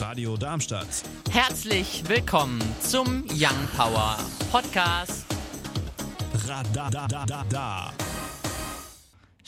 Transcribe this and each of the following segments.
Radio Darmstadt. Herzlich willkommen zum Young Power Podcast. Radadadada.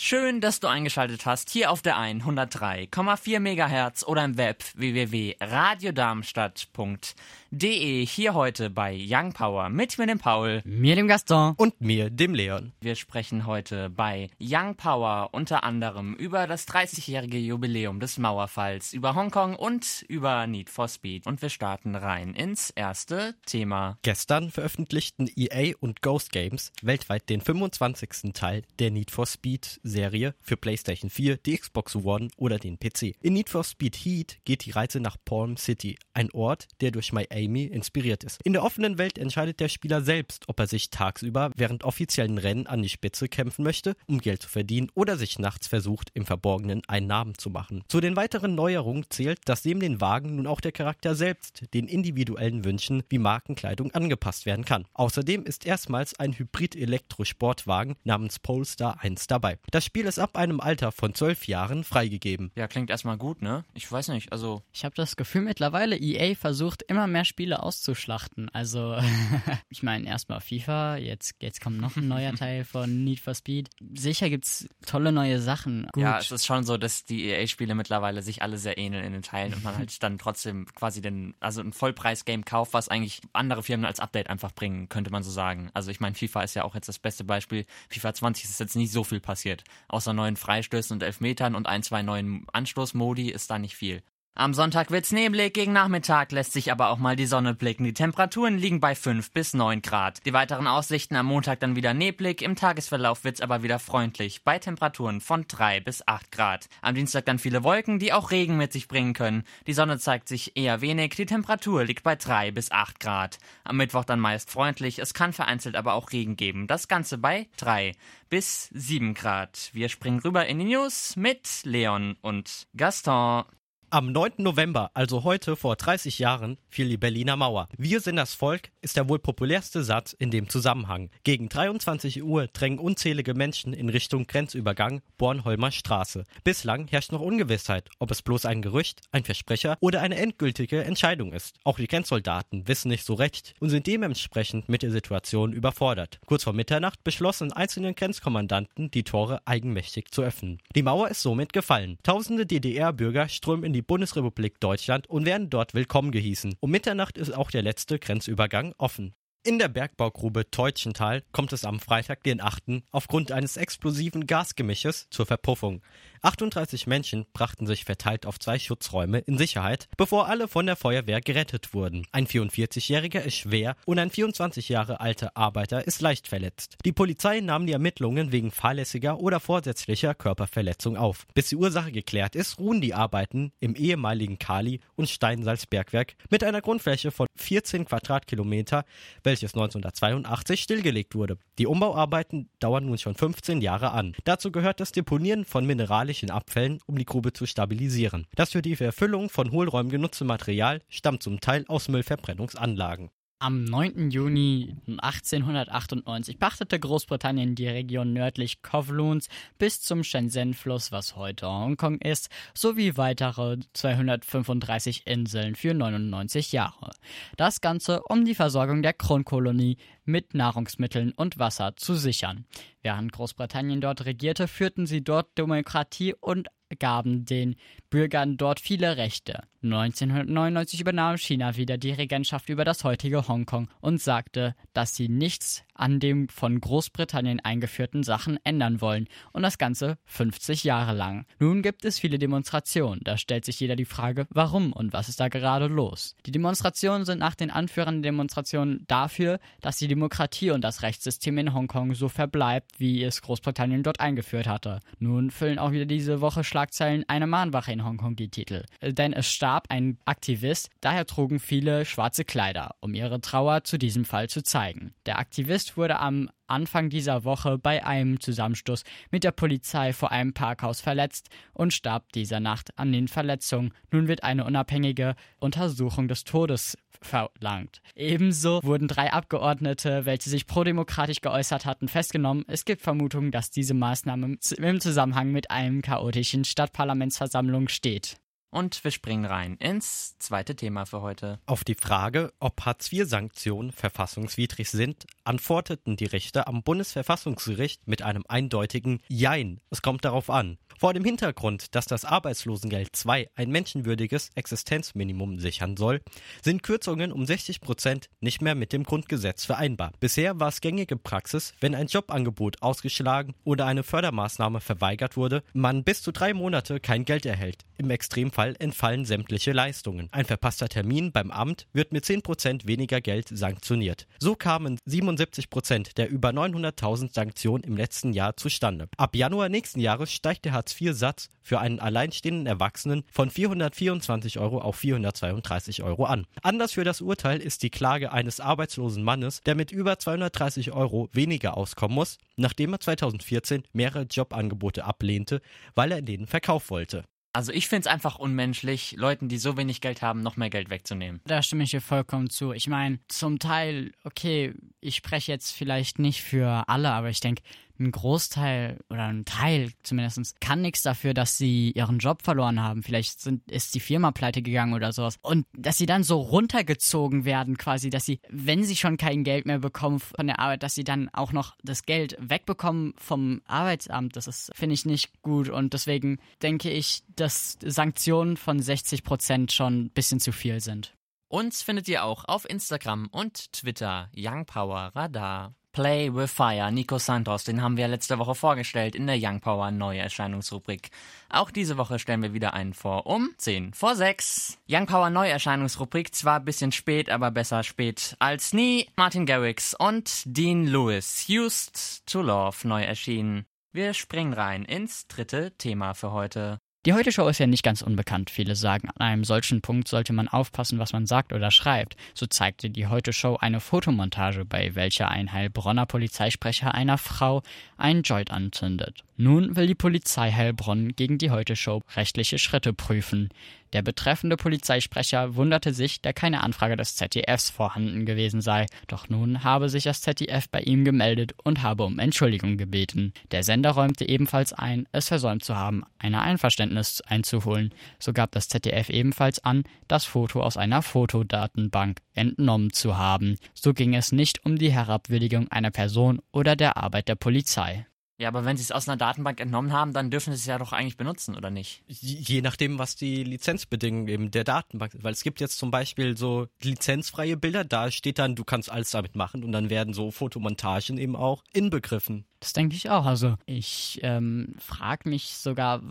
Schön, dass du eingeschaltet hast hier auf der 103,4 MHz oder im Web www.radiodarmstadt.de. Hier heute bei Young Power mit mir, dem Paul. Mir, dem Gaston. Und mir, dem Leon. Wir sprechen heute bei Young Power unter anderem über das 30-jährige Jubiläum des Mauerfalls, über Hongkong und über Need for Speed. Und wir starten rein ins erste Thema. Gestern veröffentlichten EA und Ghost Games weltweit den 25. Teil der Need for Speed Serie für PlayStation 4, die Xbox One oder den PC. In Need for Speed Heat geht die Reise nach Palm City, ein Ort, der durch Miami inspiriert ist. In der offenen Welt entscheidet der Spieler selbst, ob er sich tagsüber während offiziellen Rennen an die Spitze kämpfen möchte, um Geld zu verdienen oder sich nachts versucht, im Verborgenen einen Namen zu machen. Zu den weiteren Neuerungen zählt, dass neben den Wagen nun auch der Charakter selbst den individuellen Wünschen wie Markenkleidung angepasst werden kann. Außerdem ist erstmals ein Hybrid-Elektro-Sportwagen namens Polestar 1 dabei. Das Spiel ist ab einem Alter von zwölf Jahren freigegeben. Ja, klingt erstmal gut, ne? Ich weiß nicht, also. Ich habe das Gefühl, mittlerweile EA versucht immer mehr Spiele auszuschlachten. Also, ich meine, erstmal FIFA, jetzt, jetzt kommt noch ein neuer Teil von Need for Speed. Sicher gibt's tolle neue Sachen. Gut. Ja, es ist schon so, dass die EA-Spiele mittlerweile sich alle sehr ähneln in den Teilen und man halt dann trotzdem quasi den, also ein Vollpreis-Game kauft, was eigentlich andere Firmen als Update einfach bringen, könnte man so sagen. Also ich meine, FIFA ist ja auch jetzt das beste Beispiel. FIFA 20 ist jetzt nicht so viel passiert. Außer neuen Freistößen und Elfmetern und ein, zwei neuen Anstoßmodi ist da nicht viel. Am Sonntag wird's neblig, gegen Nachmittag lässt sich aber auch mal die Sonne blicken. Die Temperaturen liegen bei 5 bis 9 Grad. Die weiteren Aussichten am Montag dann wieder neblig, im Tagesverlauf wird's aber wieder freundlich, bei Temperaturen von 3 bis 8 Grad. Am Dienstag dann viele Wolken, die auch Regen mit sich bringen können. Die Sonne zeigt sich eher wenig, die Temperatur liegt bei 3 bis 8 Grad. Am Mittwoch dann meist freundlich, es kann vereinzelt aber auch Regen geben. Das Ganze bei 3 bis 7 Grad. Wir springen rüber in die News mit Leon und Gaston. Am 9. November, also heute vor 30 Jahren, fiel die Berliner Mauer. Wir sind das Volk ist der wohl populärste Satz in dem Zusammenhang. Gegen 23 Uhr drängen unzählige Menschen in Richtung Grenzübergang Bornholmer Straße. Bislang herrscht noch Ungewissheit, ob es bloß ein Gerücht, ein Versprecher oder eine endgültige Entscheidung ist. Auch die Grenzsoldaten wissen nicht so recht und sind dementsprechend mit der Situation überfordert. Kurz vor Mitternacht beschlossen einzelne Grenzkommandanten, die Tore eigenmächtig zu öffnen. Die Mauer ist somit gefallen. Tausende DDR-Bürger strömen in die Bundesrepublik Deutschland und werden dort willkommen gehießen. Um Mitternacht ist auch der letzte Grenzübergang offen. In der Bergbaugrube Teutschental kommt es am Freitag, den 8. aufgrund eines explosiven Gasgemisches zur Verpuffung. 38 Menschen brachten sich verteilt auf zwei Schutzräume in Sicherheit, bevor alle von der Feuerwehr gerettet wurden. Ein 44-Jähriger ist schwer und ein 24 Jahre alter Arbeiter ist leicht verletzt. Die Polizei nahm die Ermittlungen wegen fahrlässiger oder vorsätzlicher Körperverletzung auf. Bis die Ursache geklärt ist, ruhen die Arbeiten im ehemaligen Kali- und Steinsalzbergwerk mit einer Grundfläche von 14 Quadratkilometer, welches 1982 stillgelegt wurde. Die Umbauarbeiten dauern nun schon 15 Jahre an. Dazu gehört das Deponieren von mineralischen Abfällen, um die Grube zu stabilisieren. Das für die Erfüllung von Hohlräumen genutzte Material stammt zum Teil aus Müllverbrennungsanlagen. Am 9. Juni 1898 pachtete Großbritannien die Region nördlich Kowloons bis zum Shenzhen-Fluss, was heute Hongkong ist, sowie weitere 235 Inseln für 99 Jahre. Das Ganze, um die Versorgung der Kronkolonie mit Nahrungsmitteln und Wasser zu sichern. Während Großbritannien dort regierte, führten sie dort Demokratie und gaben den Bürgern dort viele Rechte. 1999 übernahm China wieder die Regentschaft über das heutige Hongkong und sagte, dass sie nichts an dem von Großbritannien eingeführten Sachen ändern wollen und das Ganze 50 Jahre lang. Nun gibt es viele Demonstrationen. Da stellt sich jeder die Frage, warum und was ist da gerade los? Die Demonstrationen sind nach den Anführern der Demonstrationen dafür, dass die Demokratie und das Rechtssystem in Hongkong so verbleibt, wie es Großbritannien dort eingeführt hatte. Nun füllen auch wieder diese Woche Schlagzeilen eine Mahnwache in Hongkong die Titel. Denn es starb ein Aktivist, daher trugen viele schwarze Kleider, um ihre Trauer zu diesem Fall zu zeigen. Der Aktivist wurde am Anfang dieser Woche bei einem Zusammenstoß mit der Polizei vor einem Parkhaus verletzt und starb dieser Nacht an den Verletzungen. Nun wird eine unabhängige Untersuchung des Todes verlangt. Ebenso wurden drei Abgeordnete, welche sich prodemokratisch geäußert hatten, festgenommen. Es gibt Vermutungen, dass diese Maßnahme im Zusammenhang mit einem chaotischen Stadtparlamentsversammlung steht. Und wir springen rein ins zweite Thema für heute. Auf die Frage, ob Hartz-IV-Sanktionen verfassungswidrig sind, antworteten die Richter am Bundesverfassungsgericht mit einem eindeutigen Jein. Es kommt darauf an. Vor dem Hintergrund, dass das Arbeitslosengeld II ein menschenwürdiges Existenzminimum sichern soll, sind Kürzungen um 60 Prozent nicht mehr mit dem Grundgesetz vereinbar. Bisher war es gängige Praxis, wenn ein Jobangebot ausgeschlagen oder eine Fördermaßnahme verweigert wurde, man bis zu drei Monate kein Geld erhält. Im Extremfall entfallen sämtliche Leistungen. Ein verpasster Termin beim Amt wird mit 10 Prozent weniger Geld sanktioniert. So kamen 77 Prozent der über 900.000 Sanktionen im letzten Jahr zustande. Ab Januar nächsten Jahres steigt der Hartz-IV-Satz für einen alleinstehenden Erwachsenen von 424 Euro auf 432 Euro an. Anders für das Urteil ist die Klage eines arbeitslosen Mannes, der mit über 230 Euro weniger auskommen muss, nachdem er 2014 mehrere Jobangebote ablehnte, weil er in denen verkauft wollte. Also ich finde es einfach unmenschlich, Leuten, die so wenig Geld haben, noch mehr Geld wegzunehmen. Da stimme ich dir vollkommen zu. Ich meine, zum Teil, okay, ich spreche jetzt vielleicht nicht für alle, aber ich denke, ein Großteil oder ein Teil zumindest kann nichts dafür, dass sie ihren Job verloren haben. Vielleicht sind, ist die Firma pleite gegangen oder sowas. Und dass sie dann so runtergezogen werden, quasi, dass sie, wenn sie schon kein Geld mehr bekommen von der Arbeit, dass sie dann auch noch das Geld wegbekommen vom Arbeitsamt. Das ist, finde ich, nicht gut. Und deswegen denke ich, dass Sanktionen von 60 Prozent schon ein bisschen zu viel sind. Uns findet ihr auch auf Instagram und Twitter Young Power Radar. Play with Fire, Nico Santos, den haben wir letzte Woche vorgestellt in der Young Power neue Erscheinungsrubrik. Auch diese Woche stellen wir wieder einen vor um 10 vor 6. Young Power Neuerscheinungsrubrik, zwar bisschen spät, aber besser spät als nie. Martin Garrix und Dean Lewis, Used to Love, neu erschienen. Wir springen rein ins dritte Thema für heute. Die Heute-Show ist ja nicht ganz unbekannt. Viele sagen, an einem solchen Punkt sollte man aufpassen, was man sagt oder schreibt. So zeigte die Heute-Show eine Fotomontage, bei welcher ein Heilbronner Polizeisprecher einer Frau einen Joint anzündet. Nun will die Polizei Heilbronn gegen die Heute-Show rechtliche Schritte prüfen. Der betreffende Polizeisprecher wunderte sich, da keine Anfrage des ZDFs vorhanden gewesen sei. Doch nun habe sich das ZDF bei ihm gemeldet und habe um Entschuldigung gebeten. Der Sender räumte ebenfalls ein, es versäumt zu haben, ein Einverständnis einzuholen. So gab das ZDF ebenfalls an, das Foto aus einer Fotodatenbank entnommen zu haben. So ging es nicht um die Herabwürdigung einer Person oder der Arbeit der Polizei. Ja, aber wenn sie es aus einer Datenbank entnommen haben, dann dürfen sie es ja doch eigentlich benutzen, oder nicht? Je nachdem, was die Lizenzbedingungen eben der Datenbank sind. Weil es gibt jetzt zum Beispiel so lizenzfreie Bilder, da steht dann, du kannst alles damit machen und dann werden so Fotomontagen eben auch inbegriffen. Das denke ich auch. Also ich ähm, frage mich sogar,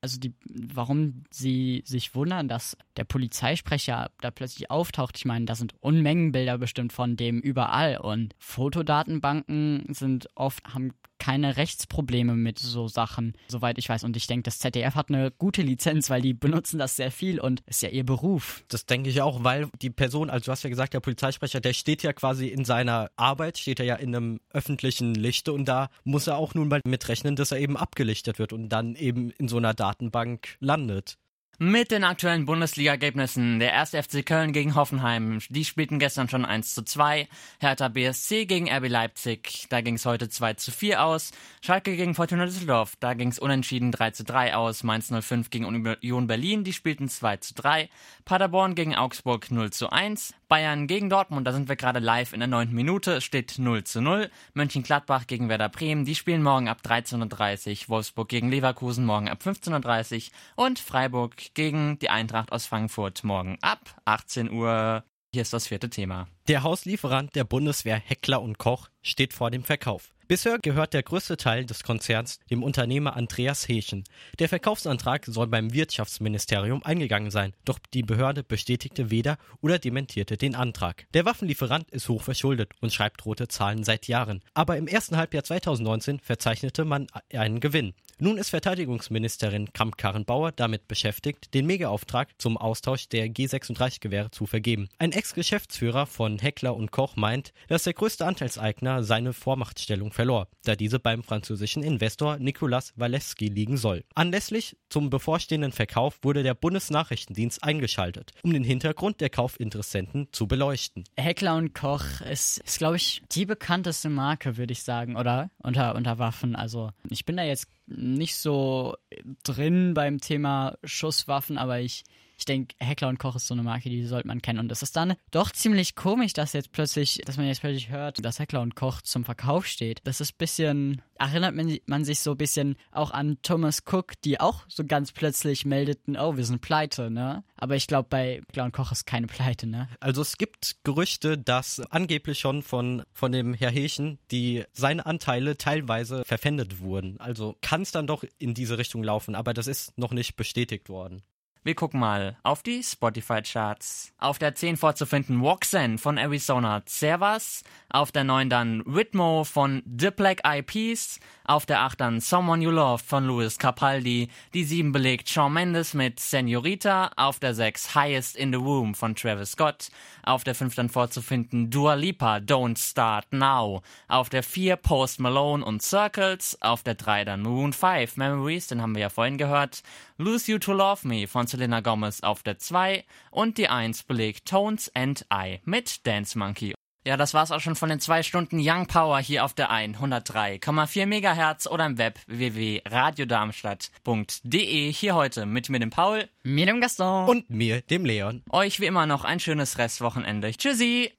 also die, warum sie sich wundern, dass der Polizeisprecher da plötzlich auftaucht. Ich meine, da sind Unmengen Bilder bestimmt von dem überall und Fotodatenbanken sind oft, haben keine Rechtsprobleme mit so Sachen, soweit ich weiß. Und ich denke, das ZDF hat eine gute Lizenz, weil die benutzen das sehr viel und ist ja ihr Beruf. Das denke ich auch, weil die Person, also du hast ja gesagt, der Polizeisprecher, der steht ja quasi in seiner Arbeit, steht er ja in einem öffentlichen Lichte und da muss er auch nun mal mitrechnen, dass er eben abgelichtet wird und dann eben in so einer Datenbank landet. Mit den aktuellen Bundesliga-Ergebnissen. Der erste FC Köln gegen Hoffenheim. Die spielten gestern schon 1 zu 2. Hertha BSC gegen RB Leipzig. Da ging es heute 2 zu 4 aus. Schalke gegen Fortuna Düsseldorf. Da ging es unentschieden 3 zu 3 aus. Mainz 05 gegen Union Berlin. Die spielten 2 zu 3. Paderborn gegen Augsburg 0 zu 1. Bayern gegen Dortmund, da sind wir gerade live in der neunten Minute, steht 0 zu 0. Mönchengladbach gegen Werder Bremen, die spielen morgen ab 13.30 Uhr. Wolfsburg gegen Leverkusen morgen ab 15.30 Uhr. Und Freiburg gegen die Eintracht aus Frankfurt morgen ab 18 Uhr. Hier ist das vierte Thema. Der Hauslieferant der Bundeswehr Heckler und Koch steht vor dem Verkauf. Bisher gehört der größte Teil des Konzerns dem Unternehmer Andreas Hechen. Der Verkaufsantrag soll beim Wirtschaftsministerium eingegangen sein, doch die Behörde bestätigte weder oder dementierte den Antrag. Der Waffenlieferant ist hoch verschuldet und schreibt rote Zahlen seit Jahren. Aber im ersten Halbjahr 2019 verzeichnete man einen Gewinn. Nun ist Verteidigungsministerin Kramp-Karrenbauer damit beschäftigt, den Megaauftrag zum Austausch der G36-Gewehre zu vergeben. Ein Ex-Geschäftsführer von Heckler und Koch meint, dass der größte Anteilseigner seine Vormachtstellung verlor, da diese beim französischen Investor Nicolas Walewski liegen soll. Anlässlich zum bevorstehenden Verkauf wurde der Bundesnachrichtendienst eingeschaltet, um den Hintergrund der Kaufinteressenten zu beleuchten. Heckler und Koch ist, ist glaube ich, die bekannteste Marke, würde ich sagen, oder? Unter, unter Waffen. Also ich bin da jetzt nicht so drin beim Thema Schusswaffen, aber ich ich denke, Heckler und Koch ist so eine Marke, die sollte man kennen. Und es ist dann doch ziemlich komisch, dass jetzt plötzlich, dass man jetzt plötzlich hört, dass Heckler und Koch zum Verkauf steht. Das ist ein bisschen, erinnert man, sich so ein bisschen auch an Thomas Cook, die auch so ganz plötzlich meldeten, oh, wir sind pleite, ne? Aber ich glaube, bei Heckler und Koch ist keine pleite, ne? Also es gibt Gerüchte, dass angeblich schon von, von dem Herr Hechen die seine Anteile teilweise verpfändet wurden. Also kann es dann doch in diese Richtung laufen, aber das ist noch nicht bestätigt worden. Wir gucken mal auf die Spotify-Charts. Auf der 10 vorzufinden Woxen von Arizona Servas. Auf der 9 dann Ritmo von The Black Eyed Peas. Auf der 8 dann Someone You Love von Louis Capaldi. Die 7 belegt Shawn Mendes mit Senorita. Auf der 6 Highest in the Room von Travis Scott. Auf der 5 dann vorzufinden Dua Lipa Don't Start Now. Auf der 4 Post Malone und Circles. Auf der 3 dann Maroon 5 Memories, den haben wir ja vorhin gehört. Lose You to Love Me von Selena Gomez auf der 2. Und die 1 belegt Tones and I mit Dance Monkey. Ja, das war's auch schon von den zwei Stunden Young Power hier auf der 103,4 Megahertz oder im Web www.radiodarmstadt.de. Hier heute mit mir dem Paul, mir dem Gaston und mir dem Leon. Euch wie immer noch ein schönes Restwochenende. Tschüssi!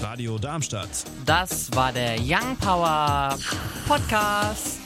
Radio Darmstadt. Das war der Young Power Podcast.